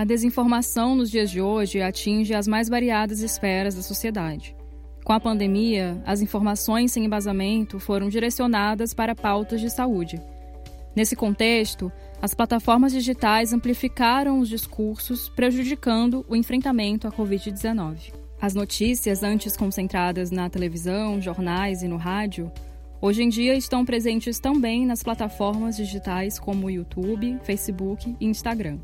A desinformação nos dias de hoje atinge as mais variadas esferas da sociedade. Com a pandemia, as informações sem embasamento foram direcionadas para pautas de saúde. Nesse contexto, as plataformas digitais amplificaram os discursos, prejudicando o enfrentamento à Covid-19. As notícias, antes concentradas na televisão, jornais e no rádio, hoje em dia estão presentes também nas plataformas digitais como YouTube, Facebook e Instagram.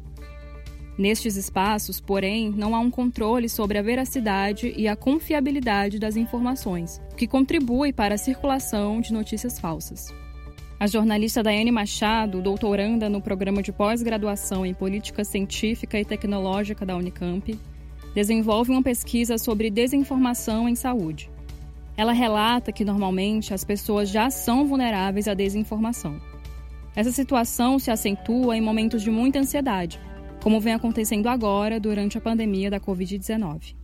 Nestes espaços, porém, não há um controle sobre a veracidade e a confiabilidade das informações, o que contribui para a circulação de notícias falsas. A jornalista Daiane Machado, doutoranda no programa de pós-graduação em Política Científica e Tecnológica da Unicamp, desenvolve uma pesquisa sobre desinformação em saúde. Ela relata que normalmente as pessoas já são vulneráveis à desinformação. Essa situação se acentua em momentos de muita ansiedade, como vem acontecendo agora durante a pandemia da Covid-19.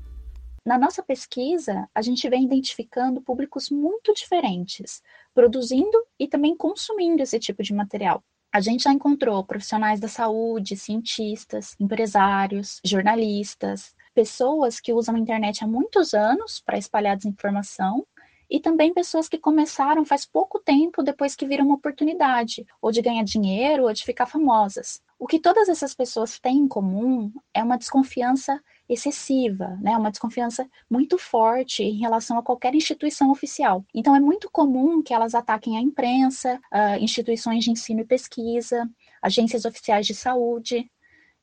Na nossa pesquisa, a gente vem identificando públicos muito diferentes, produzindo e também consumindo esse tipo de material. A gente já encontrou profissionais da saúde, cientistas, empresários, jornalistas, pessoas que usam a internet há muitos anos para espalhar desinformação e também pessoas que começaram faz pouco tempo depois que viram uma oportunidade, ou de ganhar dinheiro, ou de ficar famosas. O que todas essas pessoas têm em comum é uma desconfiança excessiva, né? Uma desconfiança muito forte em relação a qualquer instituição oficial. Então é muito comum que elas ataquem a imprensa, uh, instituições de ensino e pesquisa, agências oficiais de saúde,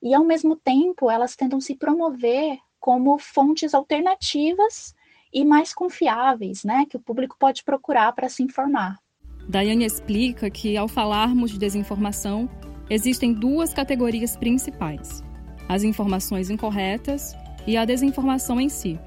e ao mesmo tempo elas tentam se promover como fontes alternativas e mais confiáveis, né, que o público pode procurar para se informar. Daiane explica que, ao falarmos de desinformação, existem duas categorias principais: as informações incorretas e a desinformação em si.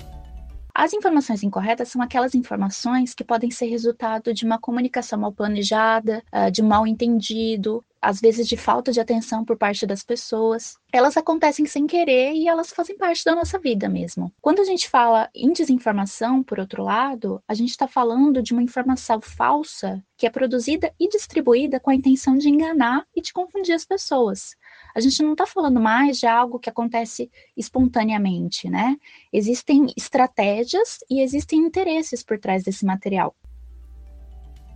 As informações incorretas são aquelas informações que podem ser resultado de uma comunicação mal planejada, ah, de um mal entendido, às vezes de falta de atenção por parte das pessoas. Elas acontecem sem querer e elas fazem parte da nossa vida mesmo. Quando a gente fala em desinformação, por outro lado, a gente está falando de uma informação falsa que é produzida e distribuída com a intenção de enganar e de confundir as pessoas. A gente não está falando mais de algo que acontece espontaneamente, né? Existem estratégias e existem interesses por trás desse material.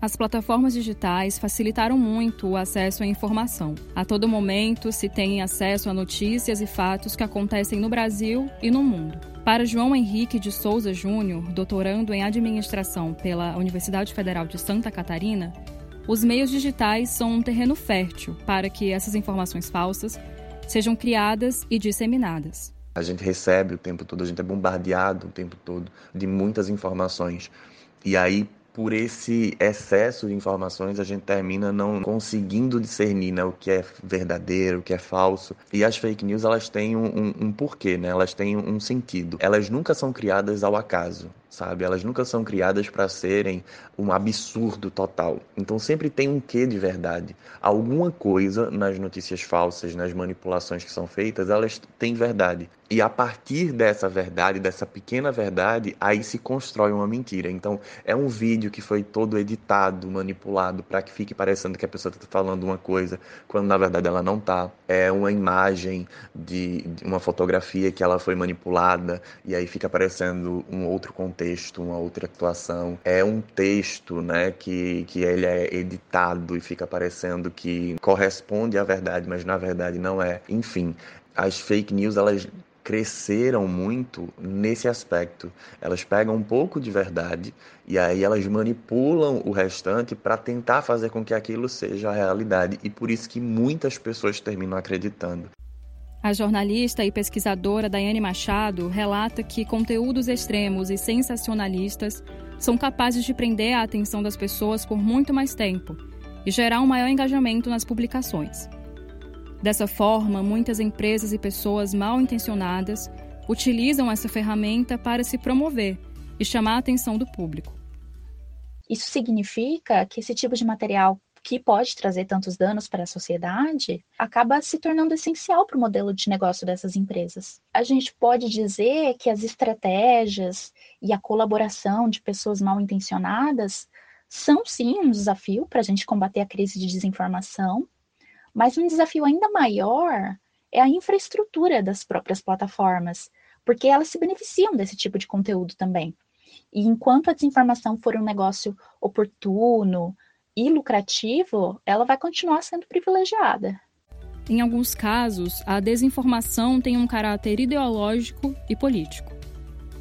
As plataformas digitais facilitaram muito o acesso à informação. A todo momento se tem acesso a notícias e fatos que acontecem no Brasil e no mundo. Para João Henrique de Souza Júnior, doutorando em administração pela Universidade Federal de Santa Catarina, os meios digitais são um terreno fértil para que essas informações falsas sejam criadas e disseminadas. A gente recebe o tempo todo, a gente é bombardeado o tempo todo de muitas informações. E aí, por esse excesso de informações, a gente termina não conseguindo discernir né, o que é verdadeiro, o que é falso. E as fake news, elas têm um, um, um porquê, né? Elas têm um sentido. Elas nunca são criadas ao acaso sabe? Elas nunca são criadas para serem um absurdo total. Então sempre tem um quê de verdade. Alguma coisa nas notícias falsas, nas manipulações que são feitas, elas têm verdade. E a partir dessa verdade, dessa pequena verdade, aí se constrói uma mentira. Então, é um vídeo que foi todo editado, manipulado, para que fique parecendo que a pessoa está falando uma coisa, quando na verdade ela não está. É uma imagem de, de uma fotografia que ela foi manipulada, e aí fica parecendo um outro contexto, uma outra atuação. É um texto, né, que, que ele é editado e fica parecendo que corresponde à verdade, mas na verdade não é. Enfim, as fake news elas cresceram muito nesse aspecto. Elas pegam um pouco de verdade e aí elas manipulam o restante para tentar fazer com que aquilo seja a realidade e por isso que muitas pessoas terminam acreditando. A jornalista e pesquisadora Daiane Machado relata que conteúdos extremos e sensacionalistas são capazes de prender a atenção das pessoas por muito mais tempo e gerar um maior engajamento nas publicações. Dessa forma, muitas empresas e pessoas mal intencionadas utilizam essa ferramenta para se promover e chamar a atenção do público. Isso significa que esse tipo de material que pode trazer tantos danos para a sociedade, acaba se tornando essencial para o modelo de negócio dessas empresas. A gente pode dizer que as estratégias e a colaboração de pessoas mal intencionadas são sim um desafio para a gente combater a crise de desinformação, mas um desafio ainda maior é a infraestrutura das próprias plataformas, porque elas se beneficiam desse tipo de conteúdo também. E enquanto a desinformação for um negócio oportuno, e lucrativo, ela vai continuar sendo privilegiada. Em alguns casos, a desinformação tem um caráter ideológico e político.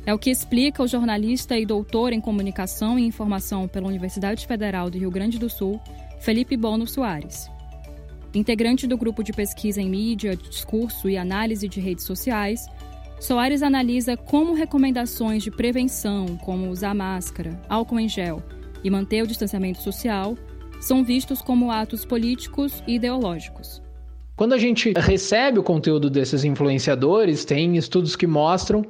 É o que explica o jornalista e doutor em comunicação e informação pela Universidade Federal do Rio Grande do Sul, Felipe Bono Soares. Integrante do grupo de pesquisa em mídia, discurso e análise de redes sociais, Soares analisa como recomendações de prevenção, como usar máscara, álcool em gel e manter o distanciamento social são vistos como atos políticos e ideológicos. Quando a gente recebe o conteúdo desses influenciadores, tem estudos que mostram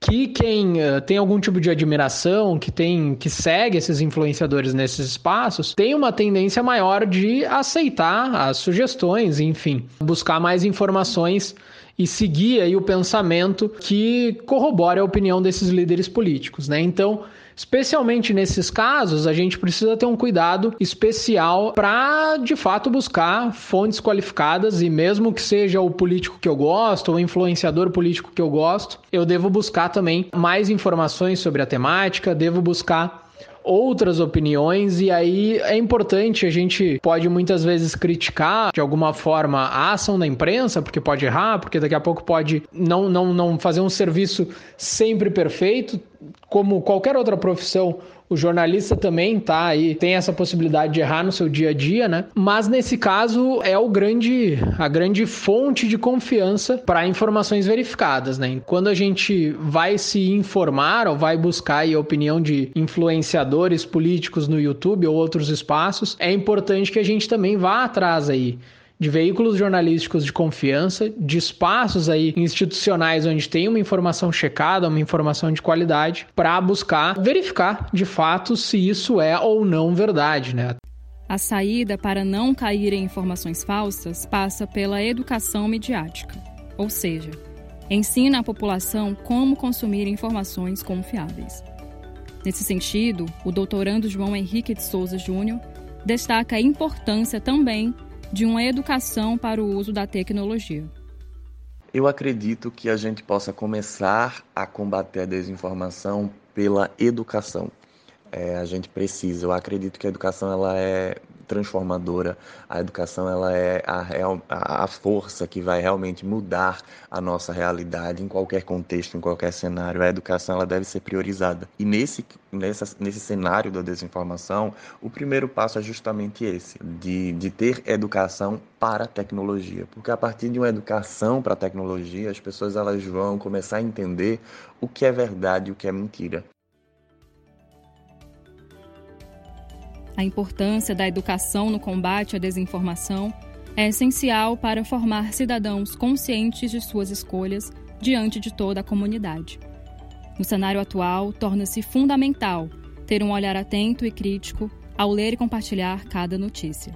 que quem uh, tem algum tipo de admiração, que tem que segue esses influenciadores nesses espaços, tem uma tendência maior de aceitar as sugestões, enfim, buscar mais informações e seguir aí o pensamento que corrobore a opinião desses líderes políticos, né? Então, Especialmente nesses casos, a gente precisa ter um cuidado especial para, de fato, buscar fontes qualificadas e mesmo que seja o político que eu gosto, ou o influenciador político que eu gosto, eu devo buscar também mais informações sobre a temática, devo buscar outras opiniões e aí é importante, a gente pode muitas vezes criticar de alguma forma a ação da imprensa, porque pode errar, porque daqui a pouco pode não, não, não fazer um serviço sempre perfeito, como qualquer outra profissão, o jornalista também tá aí, tem essa possibilidade de errar no seu dia a dia, né? Mas nesse caso é o grande, a grande fonte de confiança para informações verificadas, né? Quando a gente vai se informar ou vai buscar a opinião de influenciadores políticos no YouTube ou outros espaços, é importante que a gente também vá atrás aí de veículos jornalísticos de confiança, de espaços aí institucionais onde tem uma informação checada, uma informação de qualidade, para buscar verificar de fato se isso é ou não verdade, né? A saída para não cair em informações falsas passa pela educação midiática, ou seja, ensina a população como consumir informações confiáveis. Nesse sentido, o doutorando João Henrique de Souza Júnior destaca a importância também de uma educação para o uso da tecnologia? Eu acredito que a gente possa começar a combater a desinformação pela educação. É, a gente precisa. Eu acredito que a educação ela é transformadora. A educação ela é a, a força que vai realmente mudar a nossa realidade em qualquer contexto, em qualquer cenário. A educação ela deve ser priorizada. E nesse, nessa, nesse cenário da desinformação, o primeiro passo é justamente esse, de, de ter educação para a tecnologia. Porque a partir de uma educação para a tecnologia, as pessoas elas vão começar a entender o que é verdade e o que é mentira. A importância da educação no combate à desinformação é essencial para formar cidadãos conscientes de suas escolhas diante de toda a comunidade. No cenário atual, torna-se fundamental ter um olhar atento e crítico ao ler e compartilhar cada notícia.